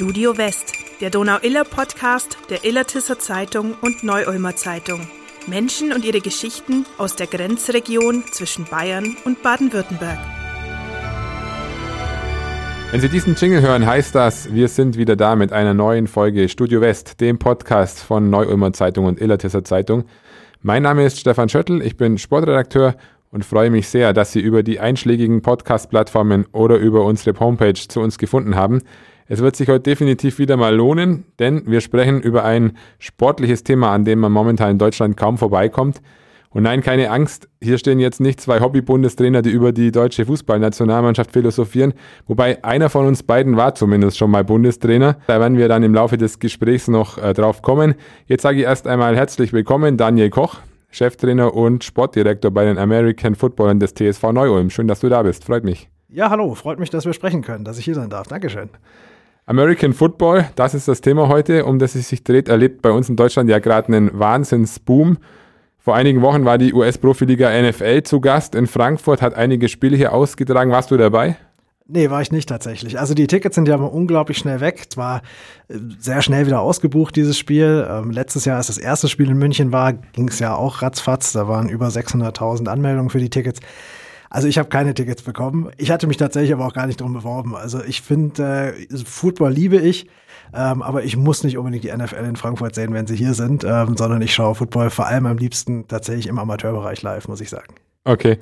Studio West, der Donau-Iller-Podcast der Illertisser Zeitung und Neu-Ulmer Zeitung. Menschen und ihre Geschichten aus der Grenzregion zwischen Bayern und Baden-Württemberg. Wenn Sie diesen Jingle hören, heißt das, wir sind wieder da mit einer neuen Folge Studio West, dem Podcast von Neu-Ulmer Zeitung und Illertisser Zeitung. Mein Name ist Stefan Schöttl, ich bin Sportredakteur und freue mich sehr, dass Sie über die einschlägigen Podcast-Plattformen oder über unsere Homepage zu uns gefunden haben. Es wird sich heute definitiv wieder mal lohnen, denn wir sprechen über ein sportliches Thema, an dem man momentan in Deutschland kaum vorbeikommt. Und nein, keine Angst, hier stehen jetzt nicht zwei Hobby-Bundestrainer, die über die deutsche Fußballnationalmannschaft philosophieren, wobei einer von uns beiden war zumindest schon mal Bundestrainer. Da werden wir dann im Laufe des Gesprächs noch äh, drauf kommen. Jetzt sage ich erst einmal herzlich willkommen, Daniel Koch, Cheftrainer und Sportdirektor bei den American Footballern des TSV Neu-Ulm. Schön, dass du da bist, freut mich. Ja, hallo, freut mich, dass wir sprechen können, dass ich hier sein darf. Dankeschön. American Football, das ist das Thema heute, um das es sich dreht, erlebt bei uns in Deutschland ja gerade einen Wahnsinnsboom. Vor einigen Wochen war die US-Profiliga NFL zu Gast in Frankfurt, hat einige Spiele hier ausgetragen. Warst du dabei? Nee, war ich nicht tatsächlich. Also die Tickets sind ja unglaublich schnell weg. Es war äh, sehr schnell wieder ausgebucht, dieses Spiel. Ähm, letztes Jahr, als das erste Spiel in München war, ging es ja auch ratzfatz. Da waren über 600.000 Anmeldungen für die Tickets. Also ich habe keine Tickets bekommen. Ich hatte mich tatsächlich aber auch gar nicht drum beworben. Also ich finde, äh, Football liebe ich. Ähm, aber ich muss nicht unbedingt die NFL in Frankfurt sehen, wenn sie hier sind, ähm, sondern ich schaue Football vor allem am liebsten tatsächlich im Amateurbereich live, muss ich sagen. Okay.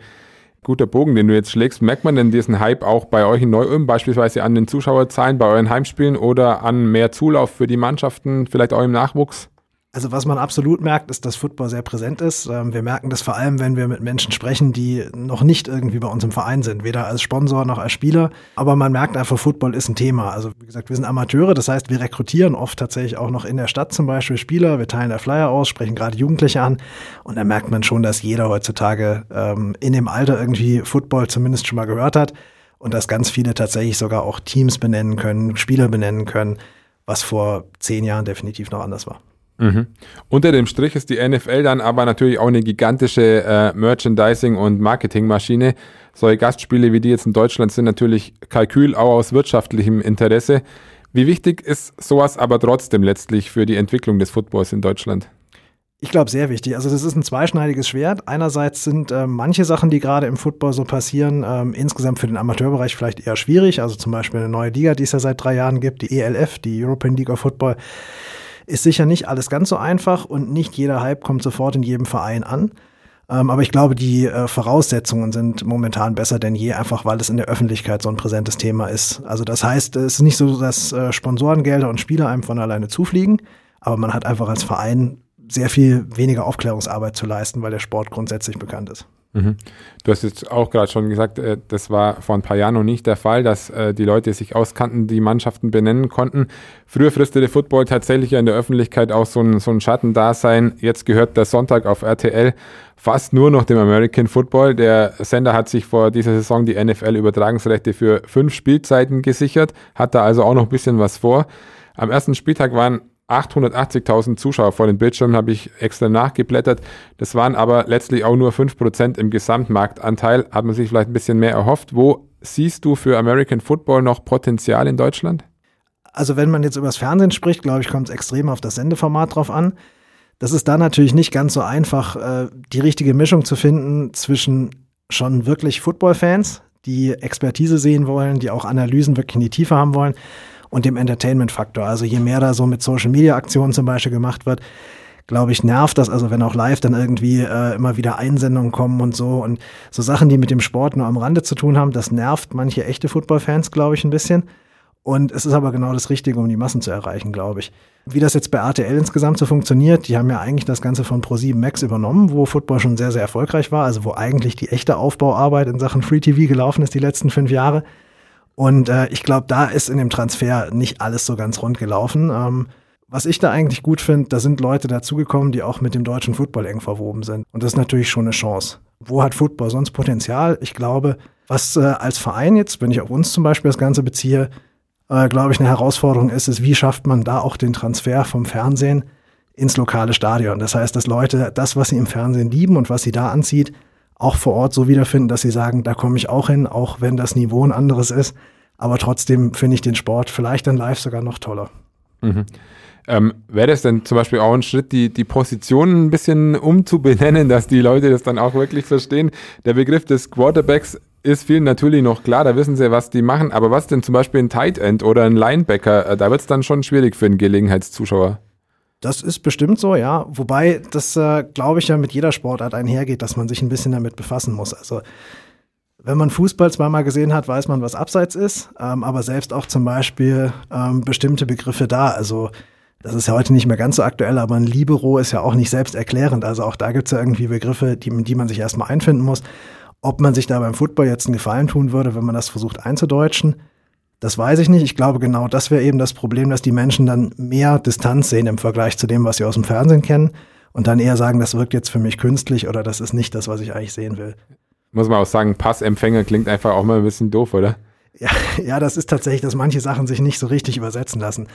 Guter Bogen, den du jetzt schlägst. Merkt man denn diesen Hype auch bei euch in Neu-Ulm, beispielsweise an den Zuschauerzahlen bei euren Heimspielen oder an mehr Zulauf für die Mannschaften, vielleicht auch im Nachwuchs? Also was man absolut merkt, ist, dass Football sehr präsent ist. Ähm, wir merken das vor allem, wenn wir mit Menschen sprechen, die noch nicht irgendwie bei uns im Verein sind, weder als Sponsor noch als Spieler. Aber man merkt einfach, Football ist ein Thema. Also wie gesagt, wir sind Amateure, das heißt, wir rekrutieren oft tatsächlich auch noch in der Stadt zum Beispiel Spieler. Wir teilen da Flyer aus, sprechen gerade Jugendliche an. Und da merkt man schon, dass jeder heutzutage ähm, in dem Alter irgendwie Football zumindest schon mal gehört hat. Und dass ganz viele tatsächlich sogar auch Teams benennen können, Spieler benennen können, was vor zehn Jahren definitiv noch anders war. Mhm. Unter dem Strich ist die NFL dann aber natürlich auch eine gigantische äh, Merchandising- und Marketingmaschine. Solche Gastspiele wie die jetzt in Deutschland sind natürlich Kalkül auch aus wirtschaftlichem Interesse. Wie wichtig ist sowas aber trotzdem letztlich für die Entwicklung des Footballs in Deutschland? Ich glaube, sehr wichtig. Also das ist ein zweischneidiges Schwert. Einerseits sind äh, manche Sachen, die gerade im Football so passieren, ähm, insgesamt für den Amateurbereich vielleicht eher schwierig. Also zum Beispiel eine neue Liga, die es ja seit drei Jahren gibt, die ELF, die European League of Football ist sicher nicht alles ganz so einfach und nicht jeder Hype kommt sofort in jedem Verein an. Ähm, aber ich glaube, die äh, Voraussetzungen sind momentan besser denn je, einfach weil es in der Öffentlichkeit so ein präsentes Thema ist. Also das heißt, es ist nicht so, dass äh, Sponsorengelder und Spieler einem von alleine zufliegen, aber man hat einfach als Verein sehr viel weniger Aufklärungsarbeit zu leisten, weil der Sport grundsätzlich bekannt ist. Mhm. Du hast jetzt auch gerade schon gesagt, äh, das war vor ein paar Jahren noch nicht der Fall, dass äh, die Leute sich auskannten, die Mannschaften benennen konnten. Früher fristete Football tatsächlich in der Öffentlichkeit auch so ein, so ein Schattendasein. Jetzt gehört der Sonntag auf RTL fast nur noch dem American Football. Der Sender hat sich vor dieser Saison die NFL-Übertragungsrechte für fünf Spielzeiten gesichert, hat da also auch noch ein bisschen was vor. Am ersten Spieltag waren 880.000 Zuschauer vor den Bildschirmen, habe ich extra nachgeblättert. Das waren aber letztlich auch nur 5% im Gesamtmarktanteil. Hat man sich vielleicht ein bisschen mehr erhofft. Wo siehst du für American Football noch Potenzial in Deutschland? Also wenn man jetzt über das Fernsehen spricht, glaube ich, kommt es extrem auf das Sendeformat drauf an. Das ist da natürlich nicht ganz so einfach, äh, die richtige Mischung zu finden zwischen schon wirklich Football-Fans, die Expertise sehen wollen, die auch Analysen wirklich in die Tiefe haben wollen und dem Entertainment-Faktor. Also je mehr da so mit Social-Media-Aktionen zum Beispiel gemacht wird, glaube ich, nervt das, also wenn auch live dann irgendwie äh, immer wieder Einsendungen kommen und so und so Sachen, die mit dem Sport nur am Rande zu tun haben, das nervt manche echte Football-Fans, glaube ich, ein bisschen. Und es ist aber genau das Richtige, um die Massen zu erreichen, glaube ich. Wie das jetzt bei RTL insgesamt so funktioniert, die haben ja eigentlich das Ganze von Pro7 Max übernommen, wo Football schon sehr, sehr erfolgreich war, also wo eigentlich die echte Aufbauarbeit in Sachen Free TV gelaufen ist die letzten fünf Jahre. Und äh, ich glaube, da ist in dem Transfer nicht alles so ganz rund gelaufen. Ähm, was ich da eigentlich gut finde, da sind Leute dazugekommen, die auch mit dem deutschen Football eng verwoben sind. Und das ist natürlich schon eine Chance. Wo hat Football sonst Potenzial? Ich glaube, was äh, als Verein jetzt, wenn ich auf uns zum Beispiel das Ganze beziehe, äh, glaube ich, eine Herausforderung ist, ist, wie schafft man da auch den Transfer vom Fernsehen ins lokale Stadion? Das heißt, dass Leute das, was sie im Fernsehen lieben und was sie da anzieht, auch vor Ort so wiederfinden, dass sie sagen, da komme ich auch hin, auch wenn das Niveau ein anderes ist. Aber trotzdem finde ich den Sport vielleicht dann live sogar noch toller. Mhm. Ähm, Wäre das denn zum Beispiel auch ein Schritt, die, die Positionen ein bisschen umzubenennen, dass die Leute das dann auch wirklich verstehen? Der Begriff des Quarterbacks ist vielen natürlich noch klar, da wissen sie, was die machen. Aber was denn zum Beispiel ein Tight End oder ein Linebacker? Äh, da wird es dann schon schwierig für einen Gelegenheitszuschauer. Das ist bestimmt so, ja. Wobei das, äh, glaube ich, ja mit jeder Sportart einhergeht, dass man sich ein bisschen damit befassen muss. Also wenn man Fußball zweimal gesehen hat, weiß man, was Abseits ist, ähm, aber selbst auch zum Beispiel ähm, bestimmte Begriffe da. Also das ist ja heute nicht mehr ganz so aktuell, aber ein Libero ist ja auch nicht selbsterklärend. Also auch da gibt es ja irgendwie Begriffe, die, die man sich erstmal einfinden muss. Ob man sich da beim Football jetzt einen Gefallen tun würde, wenn man das versucht einzudeutschen, das weiß ich nicht. Ich glaube, genau das wäre eben das Problem, dass die Menschen dann mehr Distanz sehen im Vergleich zu dem, was sie aus dem Fernsehen kennen und dann eher sagen, das wirkt jetzt für mich künstlich oder das ist nicht das, was ich eigentlich sehen will. Muss man auch sagen, Passempfänger klingt einfach auch mal ein bisschen doof, oder? Ja, ja, das ist tatsächlich, dass manche Sachen sich nicht so richtig übersetzen lassen.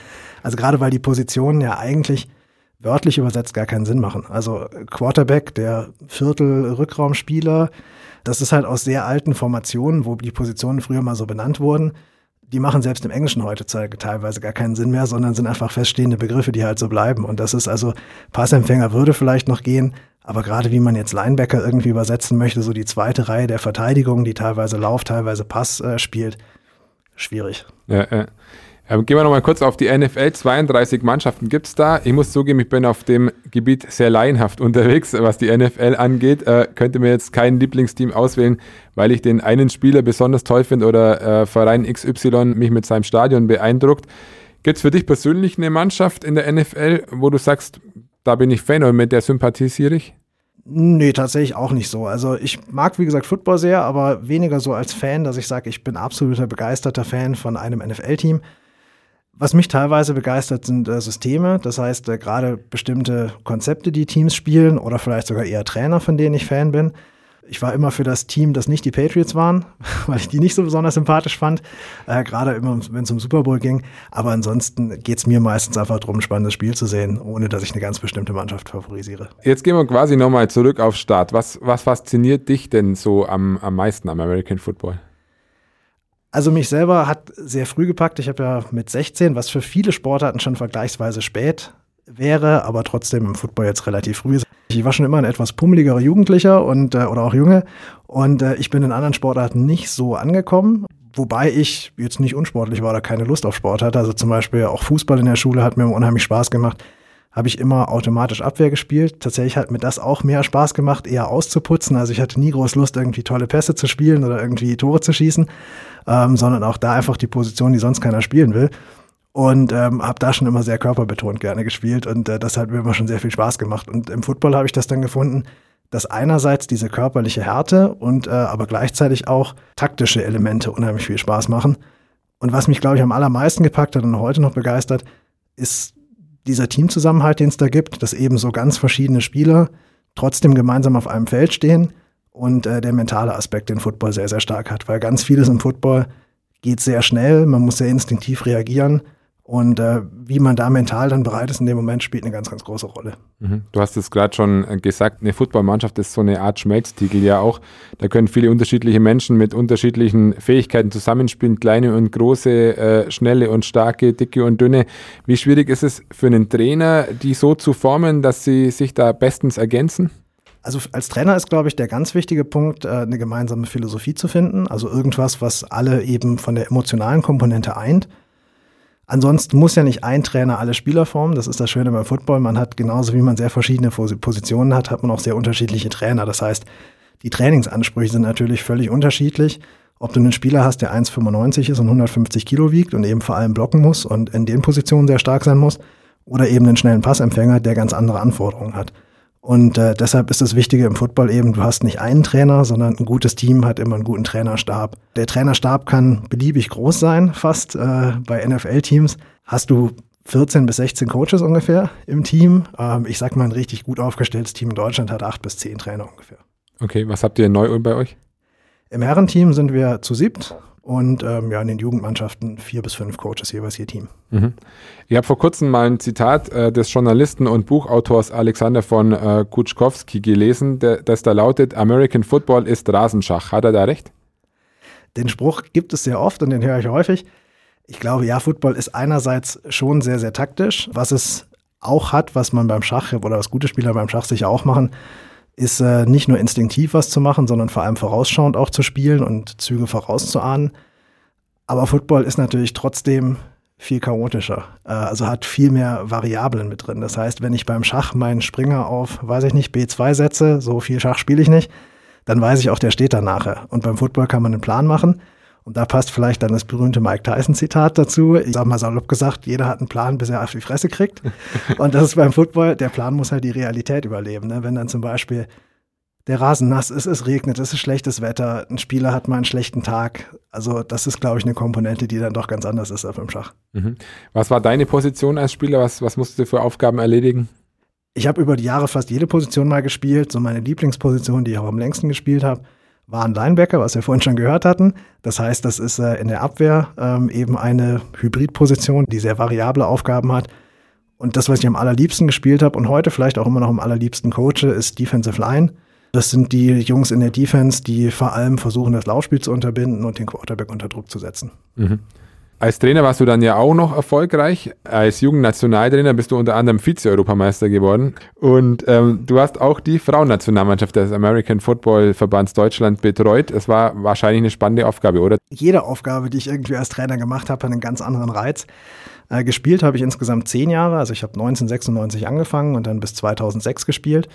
Also gerade weil die Positionen ja eigentlich wörtlich übersetzt gar keinen Sinn machen. Also Quarterback, der Viertel-Rückraumspieler, das ist halt aus sehr alten Formationen, wo die Positionen früher mal so benannt wurden. Die machen selbst im Englischen heute teilweise gar keinen Sinn mehr, sondern sind einfach feststehende Begriffe, die halt so bleiben. Und das ist also, Passempfänger würde vielleicht noch gehen, aber gerade wie man jetzt Linebacker irgendwie übersetzen möchte, so die zweite Reihe der Verteidigung, die teilweise Lauf, teilweise Pass äh, spielt, schwierig. Ja, ja. Ähm, gehen wir nochmal kurz auf die NFL. 32 Mannschaften gibt es da. Ich muss zugeben, ich bin auf dem Gebiet sehr laienhaft unterwegs, was die NFL angeht. Äh, könnte mir jetzt kein Lieblingsteam auswählen, weil ich den einen Spieler besonders toll finde oder äh, Verein XY mich mit seinem Stadion beeindruckt. Gibt es für dich persönlich eine Mannschaft in der NFL, wo du sagst, da bin ich Fan und mit der sympathisiere ich? Nee, tatsächlich auch nicht so. Also ich mag, wie gesagt, Football sehr, aber weniger so als Fan, dass ich sage, ich bin absoluter begeisterter Fan von einem NFL-Team. Was mich teilweise begeistert, sind äh, Systeme. Das heißt, äh, gerade bestimmte Konzepte, die Teams spielen oder vielleicht sogar eher Trainer, von denen ich Fan bin. Ich war immer für das Team, das nicht die Patriots waren, weil ich die nicht so besonders sympathisch fand, äh, gerade immer, wenn es um Super Bowl ging. Aber ansonsten geht es mir meistens einfach darum, ein spannendes Spiel zu sehen, ohne dass ich eine ganz bestimmte Mannschaft favorisiere. Jetzt gehen wir quasi nochmal zurück auf Start. Was, was fasziniert dich denn so am, am meisten am American Football? Also mich selber hat sehr früh gepackt. Ich habe ja mit 16, was für viele Sportarten schon vergleichsweise spät wäre, aber trotzdem im Football jetzt relativ früh. Ich war schon immer ein etwas pummeligerer Jugendlicher und äh, oder auch Junge und äh, ich bin in anderen Sportarten nicht so angekommen. Wobei ich jetzt nicht unsportlich war oder keine Lust auf Sport hatte. Also zum Beispiel auch Fußball in der Schule hat mir unheimlich Spaß gemacht. Habe ich immer automatisch Abwehr gespielt. Tatsächlich hat mir das auch mehr Spaß gemacht, eher auszuputzen. Also ich hatte nie groß Lust, irgendwie tolle Pässe zu spielen oder irgendwie Tore zu schießen, ähm, sondern auch da einfach die Position, die sonst keiner spielen will und ähm, habe da schon immer sehr körperbetont gerne gespielt und äh, das hat mir immer schon sehr viel Spaß gemacht. Und im Football habe ich das dann gefunden, dass einerseits diese körperliche Härte und äh, aber gleichzeitig auch taktische Elemente unheimlich viel Spaß machen. Und was mich, glaube ich, am allermeisten gepackt hat und heute noch begeistert, ist dieser Teamzusammenhalt, den es da gibt, dass eben so ganz verschiedene Spieler trotzdem gemeinsam auf einem Feld stehen und äh, der mentale Aspekt den Football sehr, sehr stark hat, weil ganz vieles im Football geht sehr schnell, man muss sehr instinktiv reagieren und äh, wie man da mental dann bereit ist in dem Moment, spielt eine ganz, ganz große Rolle. Mhm. Du hast es gerade schon äh, gesagt, eine Footballmannschaft ist so eine Art Schmelztiegel ja auch. Da können viele unterschiedliche Menschen mit unterschiedlichen Fähigkeiten zusammenspielen, kleine und große, äh, schnelle und starke, dicke und dünne. Wie schwierig ist es für einen Trainer, die so zu formen, dass sie sich da bestens ergänzen? Also als Trainer ist, glaube ich, der ganz wichtige Punkt, äh, eine gemeinsame Philosophie zu finden. Also irgendwas, was alle eben von der emotionalen Komponente eint Ansonsten muss ja nicht ein Trainer alle Spieler formen. Das ist das Schöne beim Football. Man hat genauso wie man sehr verschiedene Positionen hat, hat man auch sehr unterschiedliche Trainer. Das heißt, die Trainingsansprüche sind natürlich völlig unterschiedlich. Ob du einen Spieler hast, der 1,95 ist und 150 Kilo wiegt und eben vor allem blocken muss und in den Positionen sehr stark sein muss, oder eben einen schnellen Passempfänger, der ganz andere Anforderungen hat. Und äh, deshalb ist das Wichtige im Football eben, du hast nicht einen Trainer, sondern ein gutes Team hat immer einen guten Trainerstab. Der Trainerstab kann beliebig groß sein, fast. Äh, bei NFL-Teams hast du 14 bis 16 Coaches ungefähr im Team. Ähm, ich sag mal, ein richtig gut aufgestelltes Team in Deutschland hat acht bis zehn Trainer ungefähr. Okay, was habt ihr neu bei euch? Im Herrenteam sind wir zu siebt und ähm, ja, in den Jugendmannschaften vier bis fünf Coaches jeweils ihr Team. Mhm. Ich habe vor kurzem mal ein Zitat äh, des Journalisten und Buchautors Alexander von äh, Kutschkowski gelesen, der, das da lautet, American Football ist Rasenschach. Hat er da recht? Den Spruch gibt es sehr oft und den höre ich häufig. Ich glaube, ja, Football ist einerseits schon sehr, sehr taktisch. Was es auch hat, was man beim Schach oder was gute Spieler beim Schach sicher auch machen, ist äh, nicht nur instinktiv was zu machen, sondern vor allem vorausschauend auch zu spielen und Züge vorauszuahnen. Aber Football ist natürlich trotzdem viel chaotischer. Äh, also hat viel mehr Variablen mit drin. Das heißt, wenn ich beim Schach meinen Springer auf, weiß ich nicht, B2 setze, so viel Schach spiele ich nicht, dann weiß ich auch, der steht da nachher. Und beim Football kann man einen Plan machen. Und da passt vielleicht dann das berühmte Mike Tyson-Zitat dazu. Ich sag mal salopp gesagt, jeder hat einen Plan, bis er auf die Fresse kriegt. Und das ist beim Football, der Plan muss halt die Realität überleben. Ne? Wenn dann zum Beispiel der Rasen nass ist, es regnet, es ist schlechtes Wetter, ein Spieler hat mal einen schlechten Tag. Also das ist, glaube ich, eine Komponente, die dann doch ganz anders ist als beim Schach. Mhm. Was war deine Position als Spieler? Was, was musstest du für Aufgaben erledigen? Ich habe über die Jahre fast jede Position mal gespielt. So meine Lieblingsposition, die ich auch am längsten gespielt habe, war ein Linebacker, was wir vorhin schon gehört hatten. Das heißt, das ist äh, in der Abwehr ähm, eben eine Hybridposition, die sehr variable Aufgaben hat. Und das, was ich am allerliebsten gespielt habe und heute vielleicht auch immer noch am allerliebsten coache, ist Defensive Line. Das sind die Jungs in der Defense, die vor allem versuchen, das Laufspiel zu unterbinden und den Quarterback unter Druck zu setzen. Mhm. Als Trainer warst du dann ja auch noch erfolgreich. Als Jugendnationaltrainer bist du unter anderem Vize-Europameister geworden. Und ähm, du hast auch die Frauennationalmannschaft des American Football Verbands Deutschland betreut. Es war wahrscheinlich eine spannende Aufgabe, oder? Jede Aufgabe, die ich irgendwie als Trainer gemacht habe, hat einen ganz anderen Reiz. Äh, gespielt habe ich insgesamt zehn Jahre. Also ich habe 1996 angefangen und dann bis 2006 gespielt.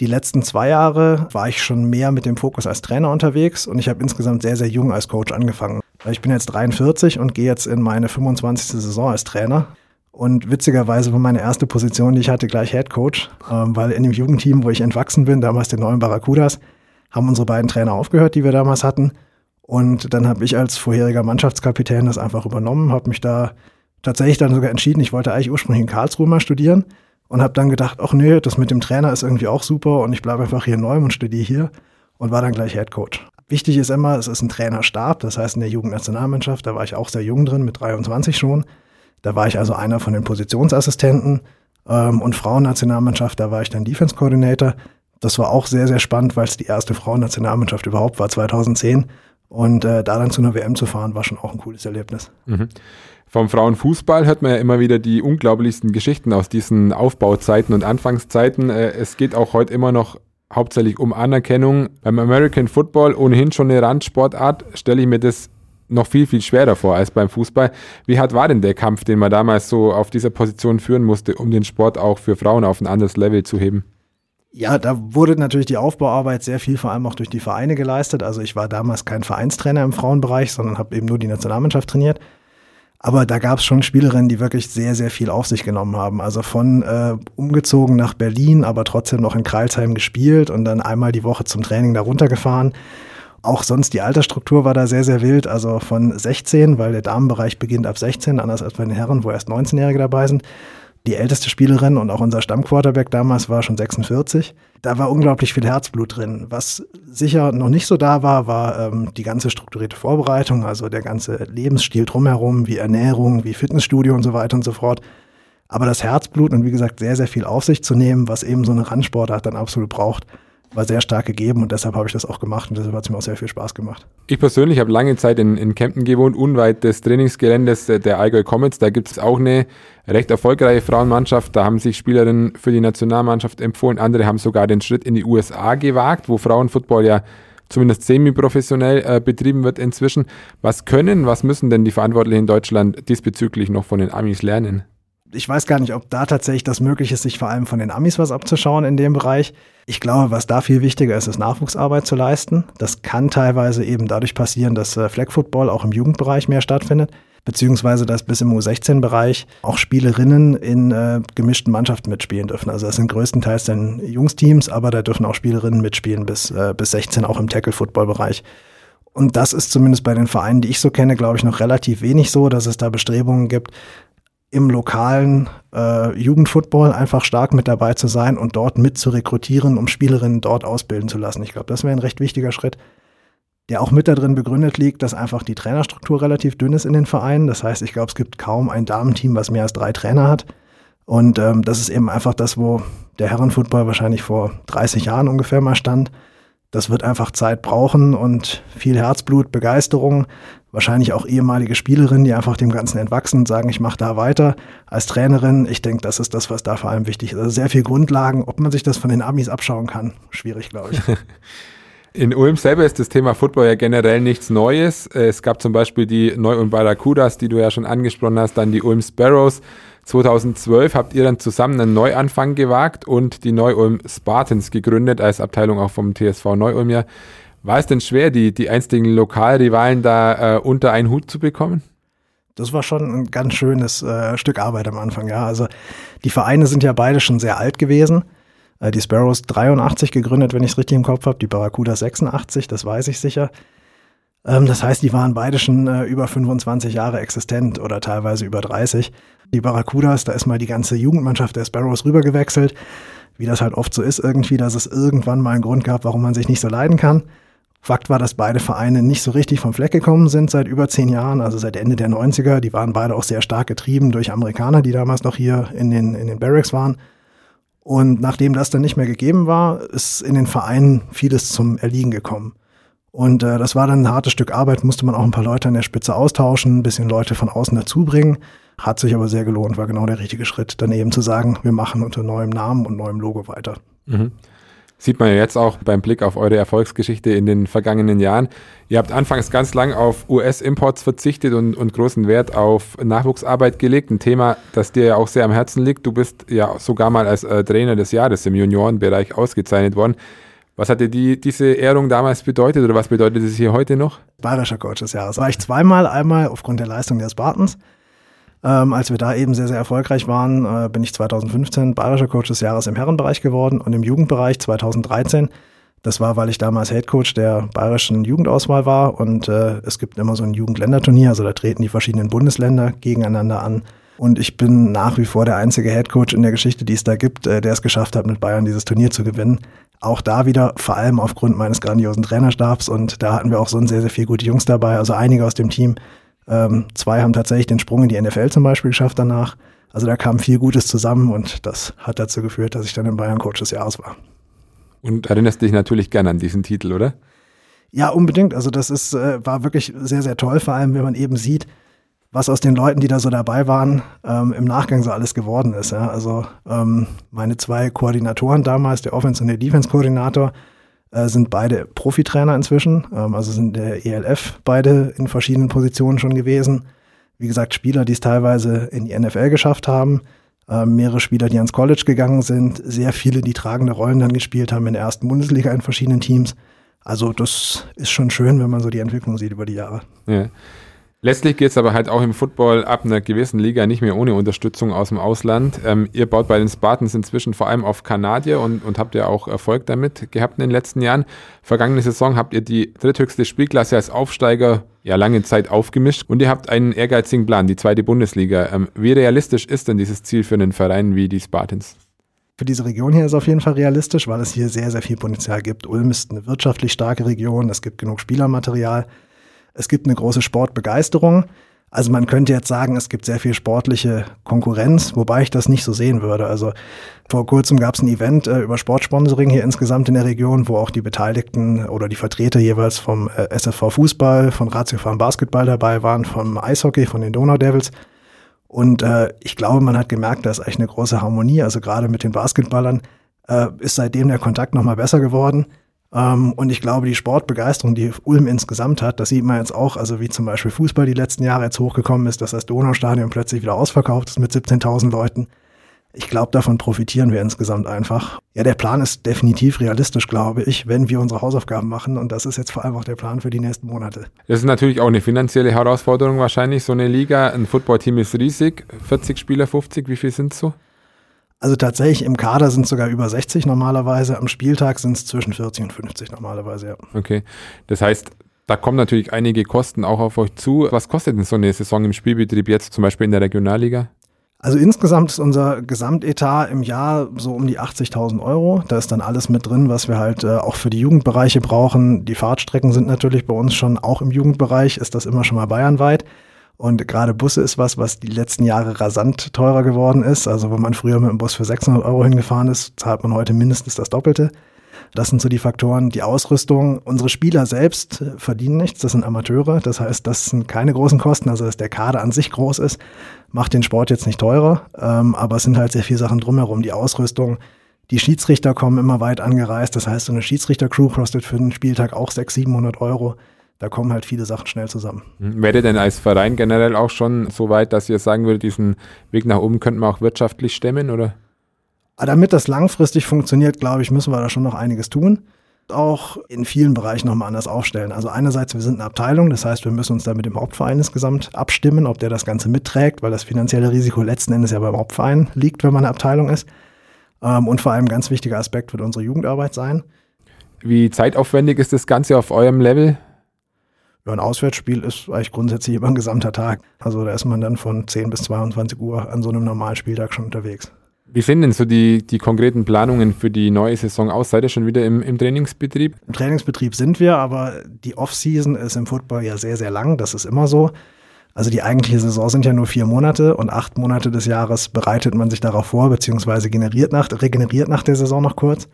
Die letzten zwei Jahre war ich schon mehr mit dem Fokus als Trainer unterwegs und ich habe insgesamt sehr, sehr jung als Coach angefangen. Ich bin jetzt 43 und gehe jetzt in meine 25. Saison als Trainer. Und witzigerweise war meine erste Position, die ich hatte, gleich Head Coach, ähm, weil in dem Jugendteam, wo ich entwachsen bin, damals den neuen Barracudas, haben unsere beiden Trainer aufgehört, die wir damals hatten. Und dann habe ich als vorheriger Mannschaftskapitän das einfach übernommen, habe mich da tatsächlich dann sogar entschieden, ich wollte eigentlich ursprünglich in Karlsruhe mal studieren und habe dann gedacht, ach nö, das mit dem Trainer ist irgendwie auch super und ich bleibe einfach hier neu und studiere hier und war dann gleich Head Coach. Wichtig ist immer, es ist ein Trainerstab, das heißt in der Jugendnationalmannschaft, da war ich auch sehr jung drin, mit 23 schon. Da war ich also einer von den Positionsassistenten ähm, und Frauennationalmannschaft, da war ich dann Defense Coordinator. Das war auch sehr, sehr spannend, weil es die erste Frauennationalmannschaft überhaupt war, 2010. Und äh, da dann zu einer WM zu fahren, war schon auch ein cooles Erlebnis. Mhm. Vom Frauenfußball hört man ja immer wieder die unglaublichsten Geschichten aus diesen Aufbauzeiten und Anfangszeiten. Äh, es geht auch heute immer noch hauptsächlich um Anerkennung. Beim American Football ohnehin schon eine Randsportart, stelle ich mir das noch viel, viel schwerer vor als beim Fußball. Wie hart war denn der Kampf, den man damals so auf dieser Position führen musste, um den Sport auch für Frauen auf ein anderes Level zu heben? Ja, da wurde natürlich die Aufbauarbeit sehr viel vor allem auch durch die Vereine geleistet. Also ich war damals kein Vereinstrainer im Frauenbereich, sondern habe eben nur die Nationalmannschaft trainiert. Aber da gab es schon Spielerinnen, die wirklich sehr, sehr viel auf sich genommen haben. Also von äh, umgezogen nach Berlin, aber trotzdem noch in Kreilsheim gespielt und dann einmal die Woche zum Training da runtergefahren. Auch sonst die Altersstruktur war da sehr, sehr wild. Also von 16, weil der Damenbereich beginnt ab 16, anders als bei den Herren, wo erst 19-Jährige dabei sind, die älteste Spielerin und auch unser Stammquarterback damals war schon 46. Da war unglaublich viel Herzblut drin. Was sicher noch nicht so da war, war ähm, die ganze strukturierte Vorbereitung, also der ganze Lebensstil drumherum, wie Ernährung, wie Fitnessstudio und so weiter und so fort. Aber das Herzblut und wie gesagt sehr, sehr viel auf sich zu nehmen, was eben so eine Randsportart dann absolut braucht, war sehr stark gegeben und deshalb habe ich das auch gemacht und deshalb hat es mir auch sehr viel Spaß gemacht. Ich persönlich habe lange Zeit in, in Kempten gewohnt, unweit des Trainingsgeländes der Allgäu Comets. Da gibt es auch eine recht erfolgreiche Frauenmannschaft. Da haben sich Spielerinnen für die Nationalmannschaft empfohlen. Andere haben sogar den Schritt in die USA gewagt, wo Frauenfootball ja zumindest semi-professionell äh, betrieben wird inzwischen. Was können, was müssen denn die Verantwortlichen in Deutschland diesbezüglich noch von den Amis lernen? Ich weiß gar nicht, ob da tatsächlich das möglich ist, sich vor allem von den Amis was abzuschauen in dem Bereich. Ich glaube, was da viel wichtiger ist, ist Nachwuchsarbeit zu leisten. Das kann teilweise eben dadurch passieren, dass äh, Flag Football auch im Jugendbereich mehr stattfindet, beziehungsweise dass bis im U16-Bereich auch Spielerinnen in äh, gemischten Mannschaften mitspielen dürfen. Also das sind größtenteils dann Jungsteams, aber da dürfen auch Spielerinnen mitspielen bis, äh, bis 16, auch im Tackle-Football-Bereich. Und das ist zumindest bei den Vereinen, die ich so kenne, glaube ich, noch relativ wenig so, dass es da Bestrebungen gibt, im lokalen äh, Jugendfootball einfach stark mit dabei zu sein und dort mit zu rekrutieren, um Spielerinnen dort ausbilden zu lassen. Ich glaube, das wäre ein recht wichtiger Schritt, der auch mit darin begründet liegt, dass einfach die Trainerstruktur relativ dünn ist in den Vereinen. Das heißt, ich glaube, es gibt kaum ein Damenteam, was mehr als drei Trainer hat. Und ähm, das ist eben einfach das, wo der Herrenfootball wahrscheinlich vor 30 Jahren ungefähr mal stand. Das wird einfach Zeit brauchen und viel Herzblut, Begeisterung. Wahrscheinlich auch ehemalige Spielerinnen, die einfach dem Ganzen entwachsen und sagen, ich mache da weiter. Als Trainerin, ich denke, das ist das, was da vor allem wichtig ist. Also sehr viel Grundlagen. Ob man sich das von den Amis abschauen kann, schwierig, glaube ich. In Ulm selber ist das Thema Football ja generell nichts Neues. Es gab zum Beispiel die Neu-Ulm Barracudas, die du ja schon angesprochen hast, dann die Ulm Sparrows. 2012 habt ihr dann zusammen einen Neuanfang gewagt und die Neu-Ulm Spartans gegründet, als Abteilung auch vom TSV Neu-Ulm ja. War es denn schwer, die, die einstigen Lokalrivalen da äh, unter einen Hut zu bekommen? Das war schon ein ganz schönes äh, Stück Arbeit am Anfang, ja. Also die Vereine sind ja beide schon sehr alt gewesen. Äh, die Sparrows 83 gegründet, wenn ich es richtig im Kopf habe, die Barracuda 86, das weiß ich sicher. Ähm, das heißt, die waren beide schon äh, über 25 Jahre existent oder teilweise über 30. Die Barracudas, da ist mal die ganze Jugendmannschaft der Sparrows rübergewechselt. Wie das halt oft so ist, irgendwie, dass es irgendwann mal einen Grund gab, warum man sich nicht so leiden kann. Fakt war, dass beide Vereine nicht so richtig vom Fleck gekommen sind seit über zehn Jahren, also seit Ende der 90er. Die waren beide auch sehr stark getrieben durch Amerikaner, die damals noch hier in den, in den Barracks waren. Und nachdem das dann nicht mehr gegeben war, ist in den Vereinen vieles zum Erliegen gekommen. Und äh, das war dann ein hartes Stück Arbeit, musste man auch ein paar Leute an der Spitze austauschen, ein bisschen Leute von außen dazubringen. Hat sich aber sehr gelohnt, war genau der richtige Schritt, dann eben zu sagen, wir machen unter neuem Namen und neuem Logo weiter. Mhm. Sieht man ja jetzt auch beim Blick auf eure Erfolgsgeschichte in den vergangenen Jahren. Ihr habt anfangs ganz lang auf US-Imports verzichtet und, und großen Wert auf Nachwuchsarbeit gelegt. Ein Thema, das dir ja auch sehr am Herzen liegt. Du bist ja sogar mal als äh, Trainer des Jahres im Juniorenbereich ausgezeichnet worden. Was hat dir die, diese Ehrung damals bedeutet oder was bedeutet es hier heute noch? Bayerischer Coach des Jahres. War ich zweimal, einmal aufgrund der Leistung der Spartans ähm, als wir da eben sehr, sehr erfolgreich waren, äh, bin ich 2015 Bayerischer Coach des Jahres im Herrenbereich geworden und im Jugendbereich 2013. Das war, weil ich damals Head Coach der bayerischen Jugendauswahl war und äh, es gibt immer so ein Jugendländerturnier, also da treten die verschiedenen Bundesländer gegeneinander an. Und ich bin nach wie vor der einzige Head Coach in der Geschichte, die es da gibt, äh, der es geschafft hat, mit Bayern dieses Turnier zu gewinnen. Auch da wieder, vor allem aufgrund meines grandiosen Trainerstabs. Und da hatten wir auch so sehr, sehr viele gute Jungs dabei. Also einige aus dem Team, ähm, zwei haben tatsächlich den Sprung in die NFL zum Beispiel geschafft danach. Also da kam viel Gutes zusammen und das hat dazu geführt, dass ich dann in Bayern Coach des Jahres war. Und erinnerst dich natürlich gerne an diesen Titel, oder? Ja, unbedingt. Also das ist, äh, war wirklich sehr, sehr toll, vor allem wenn man eben sieht, was aus den Leuten, die da so dabei waren, ähm, im Nachgang so alles geworden ist. Ja? Also ähm, meine zwei Koordinatoren damals, der Offense- und der Defense-Koordinator, äh, sind beide Profitrainer inzwischen, ähm, also sind der ELF beide in verschiedenen Positionen schon gewesen. Wie gesagt, Spieler, die es teilweise in die NFL geschafft haben, äh, mehrere Spieler, die ans College gegangen sind, sehr viele, die tragende Rollen dann gespielt haben in der ersten Bundesliga in verschiedenen Teams. Also das ist schon schön, wenn man so die Entwicklung sieht über die Jahre. Ja. Letztlich geht es aber halt auch im Football ab einer gewissen Liga nicht mehr ohne Unterstützung aus dem Ausland. Ähm, ihr baut bei den Spartans inzwischen vor allem auf Kanadier und, und habt ja auch Erfolg damit gehabt in den letzten Jahren. Vergangene Saison habt ihr die dritthöchste Spielklasse als Aufsteiger ja lange Zeit aufgemischt und ihr habt einen ehrgeizigen Plan, die zweite Bundesliga. Ähm, wie realistisch ist denn dieses Ziel für einen Verein wie die Spartans? Für diese Region hier ist auf jeden Fall realistisch, weil es hier sehr, sehr viel Potenzial gibt. Ulm ist eine wirtschaftlich starke Region, es gibt genug Spielermaterial. Es gibt eine große Sportbegeisterung. Also man könnte jetzt sagen, es gibt sehr viel sportliche Konkurrenz, wobei ich das nicht so sehen würde. Also vor kurzem gab es ein Event äh, über Sportsponsoring hier insgesamt in der Region, wo auch die Beteiligten oder die Vertreter jeweils vom äh, SFV Fußball, von Ratiofarm Basketball dabei waren, vom Eishockey, von den Donau Devils. Und äh, ich glaube, man hat gemerkt, da ist eigentlich eine große Harmonie. Also gerade mit den Basketballern äh, ist seitdem der Kontakt nochmal besser geworden. Ähm, und ich glaube, die Sportbegeisterung, die Ulm insgesamt hat, das sieht man jetzt auch, also wie zum Beispiel Fußball die letzten Jahre jetzt hochgekommen ist, dass das Donaustadion plötzlich wieder ausverkauft ist mit 17.000 Leuten. Ich glaube, davon profitieren wir insgesamt einfach. Ja, der Plan ist definitiv realistisch, glaube ich, wenn wir unsere Hausaufgaben machen. Und das ist jetzt vor allem auch der Plan für die nächsten Monate. Das ist natürlich auch eine finanzielle Herausforderung wahrscheinlich. So eine Liga, ein Footballteam ist riesig. 40 Spieler, 50, wie viel sind es so? Also tatsächlich im Kader sind es sogar über 60 normalerweise, am Spieltag sind es zwischen 40 und 50 normalerweise, ja. Okay, das heißt, da kommen natürlich einige Kosten auch auf euch zu. Was kostet denn so eine Saison im Spielbetrieb jetzt zum Beispiel in der Regionalliga? Also insgesamt ist unser Gesamtetat im Jahr so um die 80.000 Euro. Da ist dann alles mit drin, was wir halt äh, auch für die Jugendbereiche brauchen. Die Fahrtstrecken sind natürlich bei uns schon auch im Jugendbereich, ist das immer schon mal bayernweit. Und gerade Busse ist was, was die letzten Jahre rasant teurer geworden ist. Also wenn man früher mit dem Bus für 600 Euro hingefahren ist, zahlt man heute mindestens das Doppelte. Das sind so die Faktoren, die Ausrüstung. Unsere Spieler selbst verdienen nichts, das sind Amateure. Das heißt, das sind keine großen Kosten, also dass der Kader an sich groß ist, macht den Sport jetzt nicht teurer. Ähm, aber es sind halt sehr viele Sachen drumherum, die Ausrüstung. Die Schiedsrichter kommen immer weit angereist. Das heißt, so eine Schiedsrichter-Crew kostet für den Spieltag auch 600, 700 Euro da kommen halt viele Sachen schnell zusammen. Mhm. Wäre denn als Verein generell auch schon so weit, dass ihr sagen würdet, diesen Weg nach oben könnten wir auch wirtschaftlich stemmen, oder? Aber damit das langfristig funktioniert, glaube ich, müssen wir da schon noch einiges tun. Auch in vielen Bereichen nochmal anders aufstellen. Also einerseits, wir sind eine Abteilung, das heißt, wir müssen uns da mit dem Hauptverein insgesamt abstimmen, ob der das Ganze mitträgt, weil das finanzielle Risiko letzten Endes ja beim Hauptverein liegt, wenn man eine Abteilung ist. Ähm, und vor allem ein ganz wichtiger Aspekt wird unsere Jugendarbeit sein. Wie zeitaufwendig ist das Ganze auf eurem Level? Ja, ein Auswärtsspiel ist eigentlich grundsätzlich immer ein gesamter Tag. Also da ist man dann von 10 bis 22 Uhr an so einem normalen Spieltag schon unterwegs. Wie sehen denn so die, die konkreten Planungen für die neue Saison aus? Seid ihr schon wieder im, im Trainingsbetrieb? Im Trainingsbetrieb sind wir, aber die Off-Season ist im Football ja sehr, sehr lang. Das ist immer so. Also die eigentliche Saison sind ja nur vier Monate und acht Monate des Jahres bereitet man sich darauf vor, beziehungsweise generiert nach, regeneriert nach der Saison noch kurz.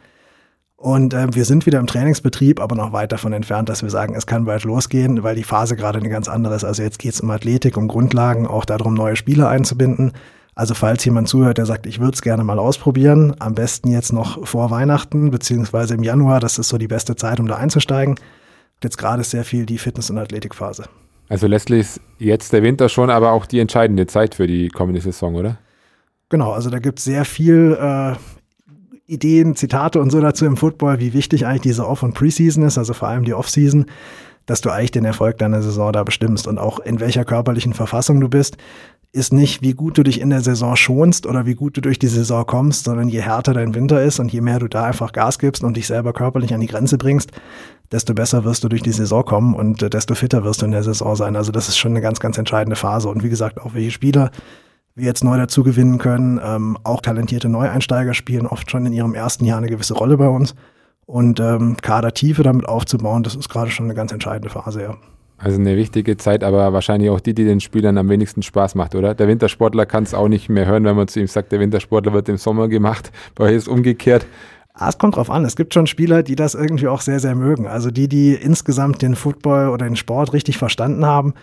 Und äh, wir sind wieder im Trainingsbetrieb, aber noch weit davon entfernt, dass wir sagen, es kann bald losgehen, weil die Phase gerade eine ganz andere ist. Also jetzt geht es um Athletik, um Grundlagen, auch darum, neue Spieler einzubinden. Also falls jemand zuhört, der sagt, ich würde es gerne mal ausprobieren, am besten jetzt noch vor Weihnachten, beziehungsweise im Januar, das ist so die beste Zeit, um da einzusteigen. Jetzt gerade ist sehr viel die Fitness- und Athletikphase. Also letztlich ist jetzt der Winter schon, aber auch die entscheidende Zeit für die kommende Saison, oder? Genau, also da gibt es sehr viel äh, Ideen, Zitate und so dazu im Football, wie wichtig eigentlich diese Off- und Preseason ist, also vor allem die Off-Season, dass du eigentlich den Erfolg deiner Saison da bestimmst und auch in welcher körperlichen Verfassung du bist, ist nicht, wie gut du dich in der Saison schonst oder wie gut du durch die Saison kommst, sondern je härter dein Winter ist und je mehr du da einfach Gas gibst und dich selber körperlich an die Grenze bringst, desto besser wirst du durch die Saison kommen und äh, desto fitter wirst du in der Saison sein. Also das ist schon eine ganz, ganz entscheidende Phase. Und wie gesagt, auch welche Spieler wir jetzt neu dazu gewinnen können. Ähm, auch talentierte Neueinsteiger spielen oft schon in ihrem ersten Jahr eine gewisse Rolle bei uns. Und ähm, Kadertiefe damit aufzubauen, das ist gerade schon eine ganz entscheidende Phase, ja. Also eine wichtige Zeit, aber wahrscheinlich auch die, die den Spielern am wenigsten Spaß macht, oder? Der Wintersportler kann es auch nicht mehr hören, wenn man zu ihm sagt, der Wintersportler wird im Sommer gemacht. Bei euch ist umgekehrt. Ah, es kommt drauf an. Es gibt schon Spieler, die das irgendwie auch sehr, sehr mögen. Also die, die insgesamt den Football oder den Sport richtig verstanden haben,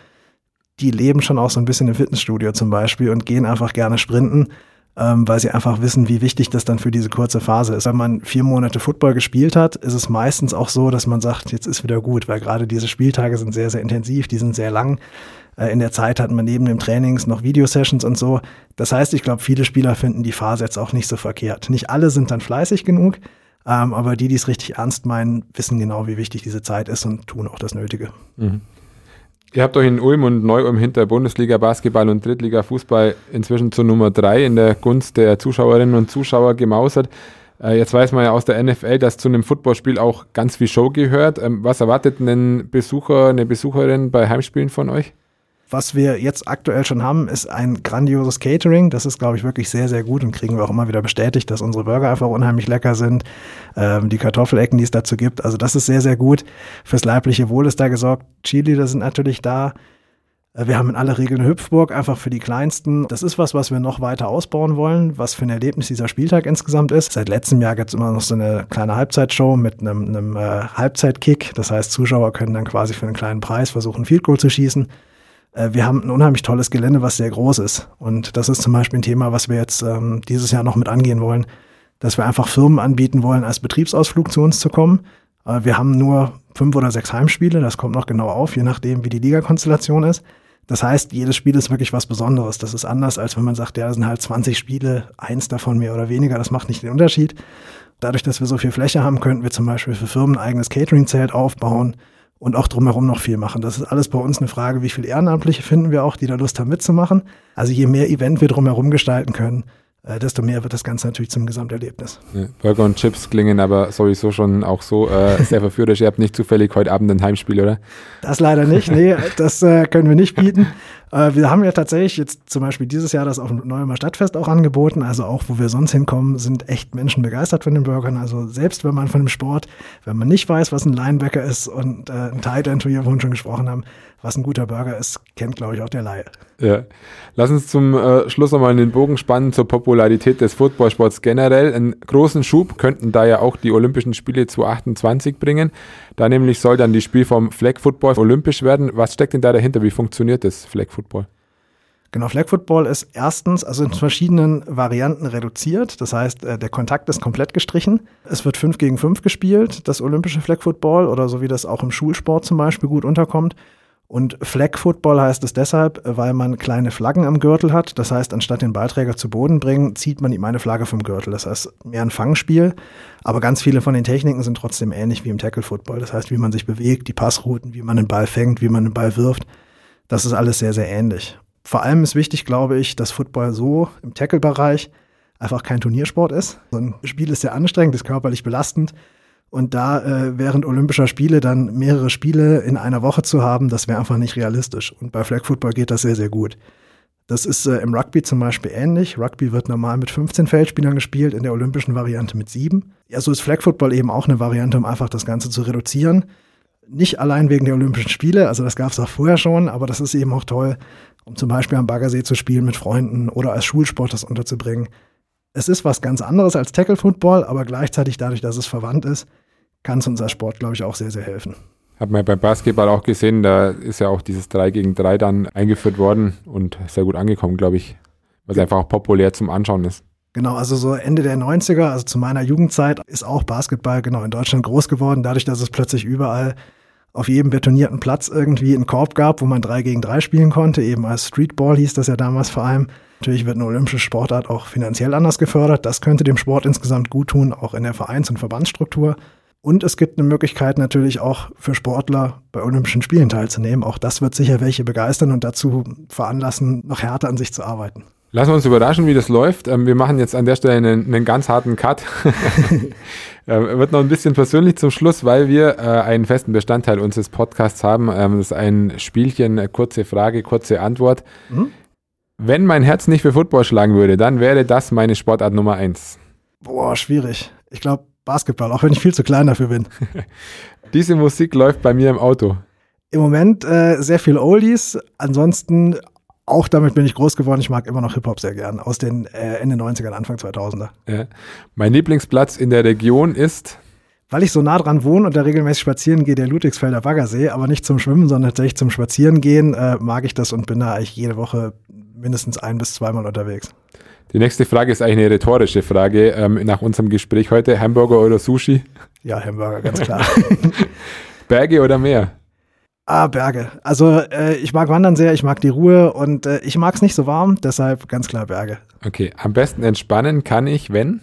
die leben schon auch so ein bisschen im Fitnessstudio zum Beispiel und gehen einfach gerne sprinten, ähm, weil sie einfach wissen, wie wichtig das dann für diese kurze Phase ist. Wenn man vier Monate Football gespielt hat, ist es meistens auch so, dass man sagt, jetzt ist wieder gut, weil gerade diese Spieltage sind sehr, sehr intensiv, die sind sehr lang. Äh, in der Zeit hat man neben dem Trainings noch Videosessions und so. Das heißt, ich glaube, viele Spieler finden die Phase jetzt auch nicht so verkehrt. Nicht alle sind dann fleißig genug, ähm, aber die, die es richtig ernst meinen, wissen genau, wie wichtig diese Zeit ist und tun auch das Nötige. Mhm. Ihr habt euch in Ulm und Neu-Ulm hinter Bundesliga Basketball und Drittliga Fußball inzwischen zur Nummer drei in der Gunst der Zuschauerinnen und Zuschauer gemausert. Äh, jetzt weiß man ja aus der NFL, dass zu einem Footballspiel auch ganz viel Show gehört. Ähm, was erwartet ein Besucher, eine Besucherin bei Heimspielen von euch? Was wir jetzt aktuell schon haben, ist ein grandioses Catering. Das ist, glaube ich, wirklich sehr, sehr gut und kriegen wir auch immer wieder bestätigt, dass unsere Burger einfach unheimlich lecker sind. Ähm, die Kartoffelecken, die es dazu gibt. Also das ist sehr, sehr gut. Fürs leibliche Wohl ist da gesorgt. Chili, das sind natürlich da. Äh, wir haben in aller Regel eine Hüpfburg, einfach für die Kleinsten. Das ist was, was wir noch weiter ausbauen wollen, was für ein Erlebnis dieser Spieltag insgesamt ist. Seit letztem Jahr gibt es immer noch so eine kleine Halbzeitshow mit einem, einem äh, Halbzeitkick. Das heißt, Zuschauer können dann quasi für einen kleinen Preis versuchen, Field Goal zu schießen. Äh, wir haben ein unheimlich tolles Gelände, was sehr groß ist. Und das ist zum Beispiel ein Thema, was wir jetzt ähm, dieses Jahr noch mit angehen wollen, dass wir einfach Firmen anbieten wollen, als Betriebsausflug zu uns zu kommen. Äh, wir haben nur fünf oder sechs Heimspiele, das kommt noch genau auf, je nachdem, wie die Ligakonstellation ist. Das heißt, jedes Spiel ist wirklich was Besonderes. Das ist anders, als wenn man sagt, ja, das sind halt 20 Spiele, eins davon mehr oder weniger, das macht nicht den Unterschied. Dadurch, dass wir so viel Fläche haben, könnten wir zum Beispiel für Firmen ein eigenes Catering-Zelt aufbauen und auch drumherum noch viel machen. Das ist alles bei uns eine Frage, wie viele Ehrenamtliche finden wir auch, die da Lust haben mitzumachen. Also je mehr Event wir drumherum gestalten können, äh, desto mehr wird das Ganze natürlich zum Gesamterlebnis. Ja, Burger und Chips klingen aber sowieso schon auch so äh, sehr verführerisch. Ihr habt nicht zufällig heute Abend ein Heimspiel, oder? Das leider nicht, nee, das äh, können wir nicht bieten. Äh, wir haben ja tatsächlich jetzt zum Beispiel dieses Jahr das auf dem Neuer Stadtfest auch angeboten. Also auch, wo wir sonst hinkommen, sind echt Menschen begeistert von den Burgern. Also selbst wenn man von dem Sport, wenn man nicht weiß, was ein Linebacker ist und äh, ein Tight End, wie wir vorhin schon gesprochen haben, was ein guter Burger ist, kennt, glaube ich, auch der Laie. Ja. Lass uns zum äh, Schluss nochmal den Bogen spannen zur Popularität des Footballsports generell. Einen großen Schub könnten da ja auch die Olympischen Spiele 2028 bringen. Da nämlich soll dann die Spielform Flag Football olympisch werden. Was steckt denn da dahinter? Wie funktioniert das Flag Football? Genau, Flag Football ist erstens also in verschiedenen Varianten reduziert. Das heißt, äh, der Kontakt ist komplett gestrichen. Es wird 5 gegen 5 gespielt, das olympische Flag Football oder so wie das auch im Schulsport zum Beispiel gut unterkommt. Und Flag Football heißt es deshalb, weil man kleine Flaggen am Gürtel hat. Das heißt, anstatt den Ballträger zu Boden bringen, zieht man ihm eine Flagge vom Gürtel. Das heißt, mehr ein Fangspiel. Aber ganz viele von den Techniken sind trotzdem ähnlich wie im Tackle Football. Das heißt, wie man sich bewegt, die Passrouten, wie man den Ball fängt, wie man den Ball wirft. Das ist alles sehr, sehr ähnlich. Vor allem ist wichtig, glaube ich, dass Football so im Tackle-Bereich einfach kein Turniersport ist. So ein Spiel ist sehr anstrengend, ist körperlich belastend. Und da äh, während Olympischer Spiele dann mehrere Spiele in einer Woche zu haben, das wäre einfach nicht realistisch. Und bei Flag Football geht das sehr, sehr gut. Das ist äh, im Rugby zum Beispiel ähnlich. Rugby wird normal mit 15 Feldspielern gespielt, in der olympischen Variante mit sieben. Ja, so ist Flag Football eben auch eine Variante, um einfach das Ganze zu reduzieren. Nicht allein wegen der Olympischen Spiele, also das gab es auch vorher schon, aber das ist eben auch toll, um zum Beispiel am Baggersee zu spielen mit Freunden oder als Schulsport das unterzubringen. Es ist was ganz anderes als Tackle Football, aber gleichzeitig dadurch, dass es verwandt ist, kann es unser Sport, glaube ich, auch sehr, sehr helfen. Hat man beim Basketball auch gesehen, da ist ja auch dieses 3 gegen 3 dann eingeführt worden und sehr gut angekommen, glaube ich, weil es einfach auch populär zum Anschauen ist. Genau, also so Ende der 90er, also zu meiner Jugendzeit, ist auch Basketball genau in Deutschland groß geworden, dadurch, dass es plötzlich überall auf jedem betonierten Platz irgendwie einen Korb gab, wo man 3 gegen 3 spielen konnte, eben als Streetball hieß das ja damals vor allem. Natürlich wird eine olympische Sportart auch finanziell anders gefördert. Das könnte dem Sport insgesamt gut tun, auch in der Vereins- und Verbandsstruktur. Und es gibt eine Möglichkeit natürlich auch für Sportler bei Olympischen Spielen teilzunehmen. Auch das wird sicher welche begeistern und dazu veranlassen, noch härter an sich zu arbeiten. Lassen wir uns überraschen, wie das läuft. Ähm, wir machen jetzt an der Stelle einen, einen ganz harten Cut. Ähm, wird noch ein bisschen persönlich zum Schluss, weil wir äh, einen festen Bestandteil unseres Podcasts haben. Ähm, das ist ein Spielchen, kurze Frage, kurze Antwort. Mhm. Wenn mein Herz nicht für Football schlagen würde, dann wäre das meine Sportart Nummer eins. Boah, schwierig. Ich glaube, Basketball, auch wenn ich viel zu klein dafür bin. Diese Musik läuft bei mir im Auto. Im Moment äh, sehr viel Oldies. Ansonsten auch damit bin ich groß geworden. Ich mag immer noch Hip-Hop sehr gern. Aus den äh, Ende 90er, Anfang 2000er. Ja. Mein Lieblingsplatz in der Region ist? Weil ich so nah dran wohne und da regelmäßig spazieren gehe, der Ludwigsfelder Baggersee, aber nicht zum Schwimmen, sondern tatsächlich zum Spazierengehen, äh, mag ich das und bin da eigentlich jede Woche mindestens ein bis zweimal unterwegs. Die nächste Frage ist eigentlich eine rhetorische Frage ähm, nach unserem Gespräch heute. Hamburger oder Sushi? Ja, Hamburger, ganz klar. Berge oder Meer? Ah, Berge. Also äh, ich mag Wandern sehr, ich mag die Ruhe und äh, ich mag es nicht so warm, deshalb ganz klar Berge. Okay, am besten entspannen kann ich, wenn?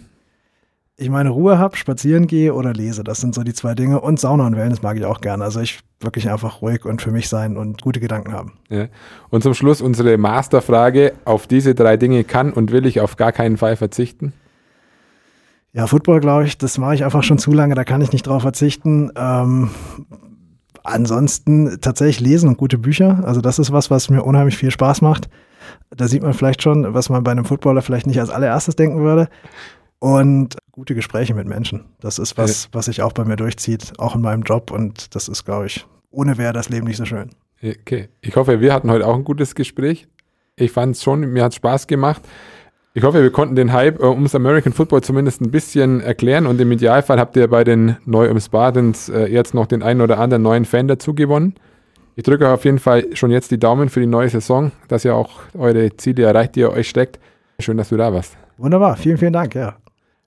ich meine Ruhe habe, spazieren gehe oder lese. Das sind so die zwei Dinge. Und Sauna und Wellness mag ich auch gerne. Also ich wirklich einfach ruhig und für mich sein und gute Gedanken haben. Ja. Und zum Schluss unsere Masterfrage. Auf diese drei Dinge kann und will ich auf gar keinen Fall verzichten? Ja, Football, glaube ich, das mache ich einfach schon zu lange, da kann ich nicht drauf verzichten. Ähm, ansonsten tatsächlich lesen und gute Bücher. Also das ist was, was mir unheimlich viel Spaß macht. Da sieht man vielleicht schon, was man bei einem Footballer vielleicht nicht als allererstes denken würde und gute Gespräche mit Menschen. Das ist was, was sich auch bei mir durchzieht, auch in meinem Job und das ist, glaube ich, ohne wäre das Leben nicht so schön. Okay, ich hoffe, wir hatten heute auch ein gutes Gespräch. Ich fand es schon, mir hat Spaß gemacht. Ich hoffe, wir konnten den Hype äh, ums American Football zumindest ein bisschen erklären und im Idealfall habt ihr bei den Neu ums Badens äh, jetzt noch den einen oder anderen neuen Fan dazu gewonnen. Ich drücke auf jeden Fall schon jetzt die Daumen für die neue Saison, dass ihr auch eure Ziele erreicht, die ihr euch steckt. Schön, dass du da warst. Wunderbar, vielen, vielen Dank, ja.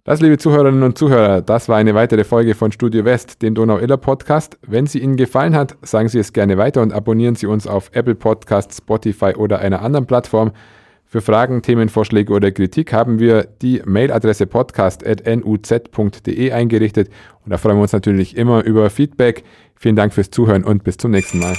Das, liebe Zuhörerinnen und Zuhörer, das war eine weitere Folge von Studio West, dem Donau-Iller-Podcast. Wenn sie Ihnen gefallen hat, sagen Sie es gerne weiter und abonnieren Sie uns auf Apple Podcasts, Spotify oder einer anderen Plattform. Für Fragen, Themenvorschläge oder Kritik haben wir die Mailadresse podcast.nuz.de eingerichtet und da freuen wir uns natürlich immer über Feedback. Vielen Dank fürs Zuhören und bis zum nächsten Mal.